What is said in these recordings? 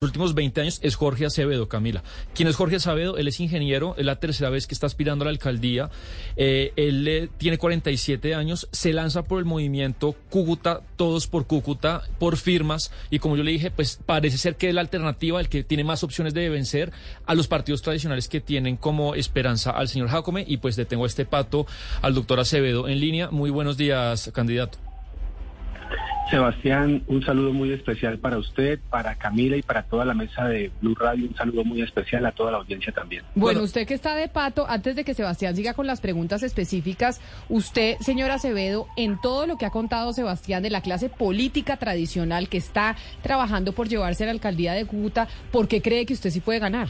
los últimos 20 años es Jorge Acevedo, Camila. ¿Quién es Jorge Acevedo? Él es ingeniero, es la tercera vez que está aspirando a la alcaldía. Eh, él eh, tiene 47 años, se lanza por el movimiento Cúcuta, todos por Cúcuta, por firmas, y como yo le dije, pues parece ser que es la alternativa, el que tiene más opciones de vencer a los partidos tradicionales que tienen como esperanza al señor Jacome, y pues detengo este pato al doctor Acevedo en línea. Muy buenos días, candidato. Sebastián, un saludo muy especial para usted, para Camila y para toda la mesa de Blue Radio. Un saludo muy especial a toda la audiencia también. Bueno, usted que está de pato, antes de que Sebastián siga con las preguntas específicas, usted, señor Acevedo, en todo lo que ha contado Sebastián de la clase política tradicional que está trabajando por llevarse a la alcaldía de Cúcuta, ¿por qué cree que usted sí puede ganar?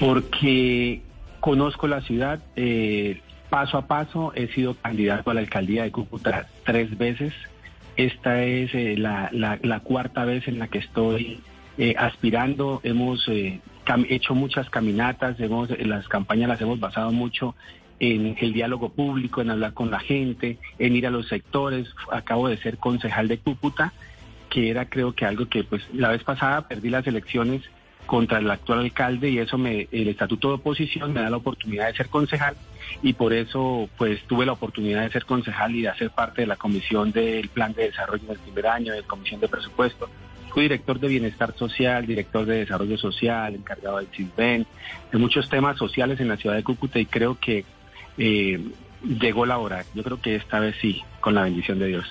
Porque conozco la ciudad, eh, paso a paso. He sido candidato a la alcaldía de Cúcuta tres veces. Esta es eh, la, cuarta vez en la que estoy eh, aspirando. Hemos eh, hecho muchas caminatas, hemos, las campañas las hemos basado mucho en el diálogo público, en hablar con la gente, en ir a los sectores. Acabo de ser concejal de Cúcuta, que era creo que algo que pues la vez pasada perdí las elecciones contra el actual alcalde y eso me el estatuto de oposición me da la oportunidad de ser concejal y por eso pues tuve la oportunidad de ser concejal y de hacer parte de la comisión del plan de desarrollo del primer año, de la comisión de presupuesto. Fui director de bienestar social, director de desarrollo social, encargado del CISBEN, de muchos temas sociales en la ciudad de Cúcuta y creo que eh, llegó la hora. Yo creo que esta vez sí, con la bendición de Dios.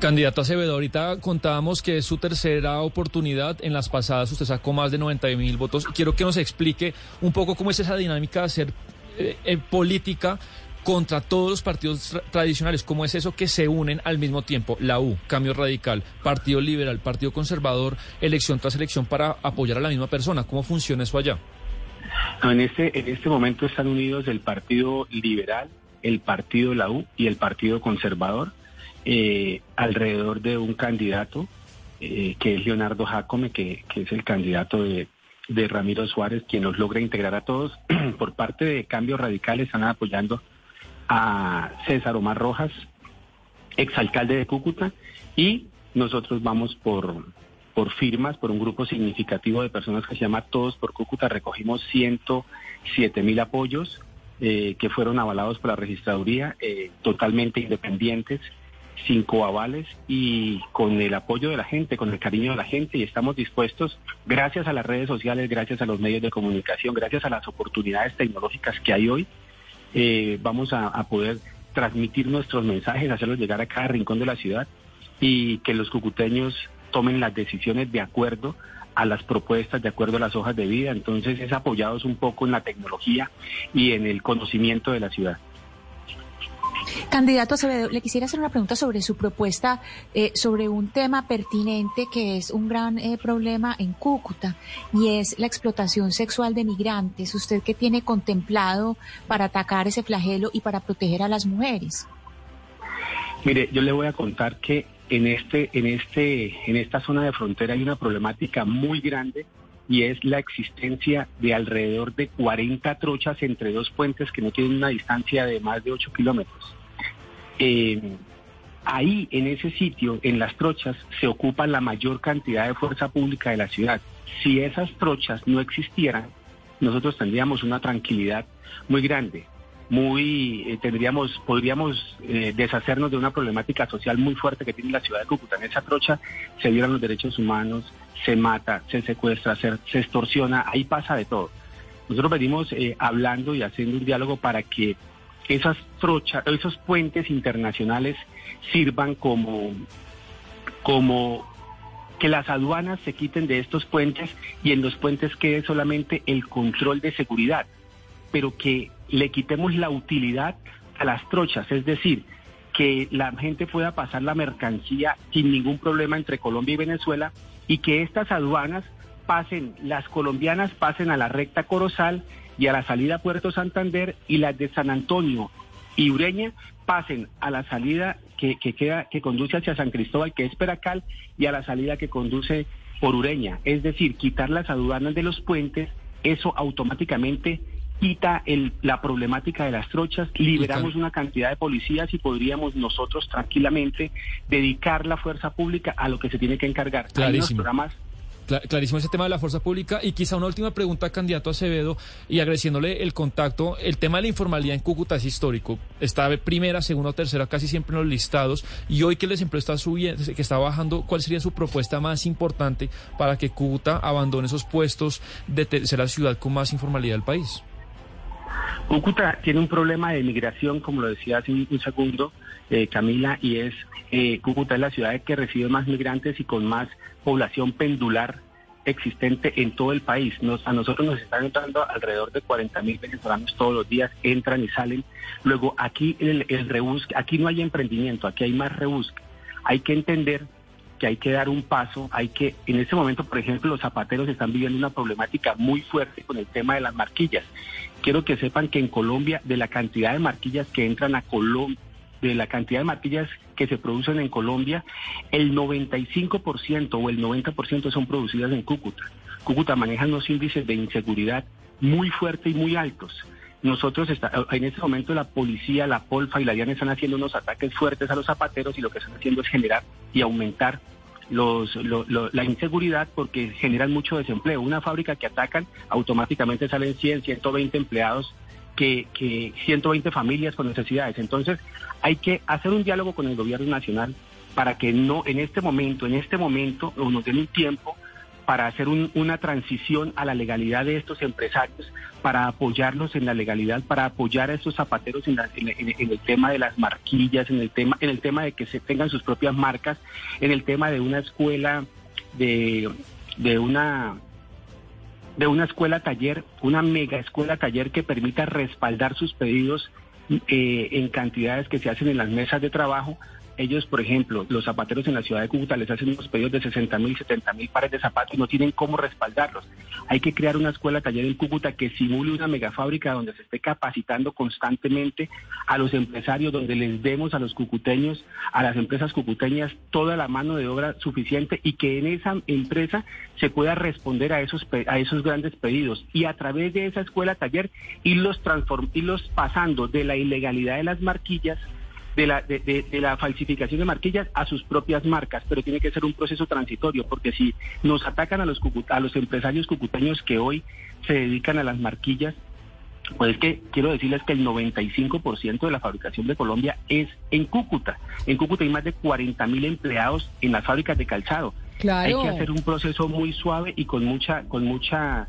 Candidato Acevedo, ahorita contábamos que es su tercera oportunidad. En las pasadas usted sacó más de 90 mil votos. Quiero que nos explique un poco cómo es esa dinámica de hacer eh, política contra todos los partidos tradicionales. ¿Cómo es eso que se unen al mismo tiempo? La U, Cambio Radical, Partido Liberal, Partido Conservador, elección tras elección para apoyar a la misma persona. ¿Cómo funciona eso allá? en, este, en este momento están unidos el Partido Liberal, el Partido La U y el Partido Conservador eh, alrededor de un candidato eh, que es Leonardo Jacome, que, es el candidato de, Ramiro Suárez, quien nos logra integrar a todos. Por parte de Cambio Radical están apoyando a César Omar Rojas, exalcalde de Cúcuta, y nosotros vamos por, por firmas, por un grupo significativo de personas que se llama Todos por Cúcuta. Recogimos 107 mil apoyos eh, que fueron avalados por la registraduría, totalmente independientes cinco avales y con el apoyo de la gente, con el cariño de la gente y estamos dispuestos, gracias a las redes sociales, gracias a los medios de comunicación, gracias a las oportunidades tecnológicas que hay hoy, eh, vamos a, poder transmitir nuestros mensajes, hacerlos llegar a cada rincón de la ciudad y que los cucuteños tomen las decisiones de acuerdo a las propuestas, de acuerdo a las hojas de vida. Entonces es apoyados un poco en la tecnología y en el conocimiento de la ciudad. Candidato Acevedo, le quisiera hacer una pregunta sobre su propuesta, eh, sobre un tema pertinente que es un gran eh, problema en Cúcuta y es la explotación sexual de migrantes. ¿Usted qué tiene contemplado para atacar ese flagelo y para proteger a las mujeres? Mire, yo le voy a contar que en este, en este, en esta zona de frontera hay una problemática muy grande y es la existencia de alrededor de 40 trochas entre dos puentes que no tienen una distancia de más de 8 kilómetros. Eh, ahí, en ese sitio, en las trochas, se ocupa la mayor cantidad de fuerza pública de la ciudad. Si esas trochas no existieran, nosotros tendríamos una tranquilidad muy grande, muy eh, tendríamos, podríamos eh, deshacernos de una problemática social muy fuerte que tiene la ciudad de Cúcuta. En esa trocha se violan los derechos humanos, se mata, se secuestra, se, se extorsiona, ahí pasa de todo. Nosotros venimos hablando y haciendo un diálogo para que esas trochas, esos puentes internacionales sirvan como, como que las aduanas se quiten de estos puentes y en los puentes quede solamente el control de seguridad, pero que le quitemos la utilidad a las trochas, es decir, que la gente pueda pasar la mercancía sin ningún problema entre Colombia y Venezuela y que estas aduanas pasen, las colombianas pasen a la recta Corozal y a la salida a Puerto Santander y las de San Antonio y Ureña pasen a la salida que, queda, que conduce hacia San Cristóbal, que es Peracal, y a la salida que conduce por Ureña. Es decir, quitar las aduanas de los puentes, eso automáticamente quita el, la problemática de las trochas, liberamos una cantidad de policías y podríamos nosotros tranquilamente dedicar la fuerza pública a lo que se tiene que encargar. Clarísimo. programas Clarísimo ese tema de la fuerza pública. Y quizá una última pregunta, candidato Acevedo, y agradeciéndole el contacto. El tema de la informalidad en Cúcuta es histórico. Está primera, segunda o tercera, casi siempre en los listados. Y hoy que el desempleo está subiendo, que está bajando, ¿cuál sería su propuesta más importante para que Cúcuta abandone esos puestos de la ciudad con más informalidad del país? Cúcuta tiene un problema de migración, como lo decía hace un segundo, eh, Camila, y es eh, Cúcuta es la ciudad que recibe más migrantes y con más población pendular existente en todo el país. a nosotros nos están entrando alrededor de 40 mil venezolanos todos los días, entran y salen. Luego aquí el, aquí no hay emprendimiento, aquí hay más rebusque. Hay que entender que hay que dar un paso, hay que, en este momento, por ejemplo, los zapateros están viviendo una problemática muy fuerte con el tema de las marquillas. Quiero que sepan que en Colombia, de la cantidad de marquillas que entran a Colombia, de la cantidad de marquillas que se producen en Colombia, el 95% o el 90% son producidas en Cúcuta. Cúcuta maneja unos índices de inseguridad muy fuertes y muy altos. Nosotros en este momento la policía, la Polfa y la DIAN están haciendo unos ataques fuertes a los zapateros y lo que están haciendo es generar y aumentar los, la inseguridad porque generan mucho desempleo. Una fábrica que atacan, automáticamente salen 100, 120 empleados que, que 120 familias con necesidades. Entonces, hay que hacer un diálogo con el gobierno nacional para que no en este momento, en este momento, nos den un tiempo para hacer una transición a la legalidad de estos empresarios, para apoyarlos en la legalidad, para apoyar a estos zapateros en, el tema de las marquillas, en el tema, en el tema de que se tengan sus propias marcas, en el tema de una escuela, de, de una de una escuela taller, una mega escuela taller que permita respaldar sus pedidos eh, en cantidades que se hacen en las mesas de trabajo ellos, por ejemplo, los zapateros en la ciudad de Cúcuta les hacen unos pedidos de 60 mil, 70 mil pares de zapatos y no tienen cómo respaldarlos. Hay que crear una escuela taller en Cúcuta que simule una megafábrica donde se esté capacitando constantemente a los empresarios, donde les demos a los cucuteños, a las empresas cucuteñas, toda la mano de obra suficiente y que en esa empresa se pueda responder a esos, a esos grandes pedidos. Y a través de esa escuela taller irlos, irlos pasando de la ilegalidad de las marquillas de la, de, la falsificación de marquillas a sus propias marcas, pero tiene que ser un proceso transitorio, porque si nos atacan a los, a los empresarios cucuteños que hoy se dedican a las marquillas, pues es que quiero decirles que el 95% de la fabricación de Colombia es en Cúcuta. En Cúcuta hay más de 40 mil empleados en las fábricas de calzado. Hay que hacer un proceso muy suave y con mucha, con mucha,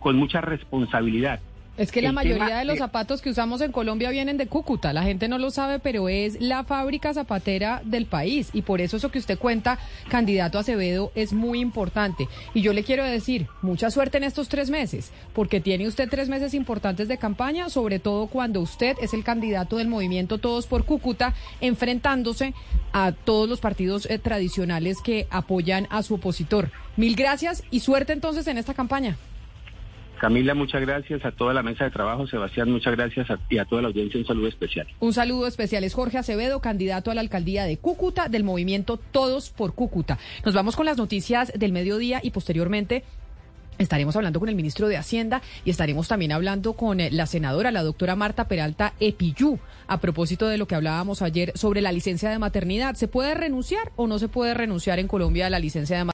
con mucha responsabilidad. Es que la mayoría de los zapatos que usamos en Colombia vienen de Cúcuta. La gente no lo sabe, pero es la fábrica zapatera del país. Y por eso eso que usted cuenta, candidato Acevedo, es muy importante. Y yo le quiero decir, mucha suerte en estos tres meses, porque tiene usted tres meses importantes de campaña, sobre todo cuando usted es el candidato del movimiento Todos por Cúcuta, enfrentándose a todos los partidos eh, tradicionales que apoyan a su opositor. Mil gracias y suerte entonces en esta campaña. Camila, muchas gracias a toda la mesa de trabajo. Sebastián, muchas gracias y a toda la audiencia un saludo especial. Un saludo especial es Jorge Acevedo, candidato a la alcaldía de Cúcuta del movimiento Todos por Cúcuta. Nos vamos con las noticias del mediodía y posteriormente Estaremos hablando con el ministro de Hacienda y estaremos también hablando con eh, la senadora, la doctora Marta Peralta Epiyú, a propósito de lo que hablábamos ayer sobre la licencia de maternidad. ¿Se puede renunciar o no se puede renunciar en Colombia a la licencia de maternidad?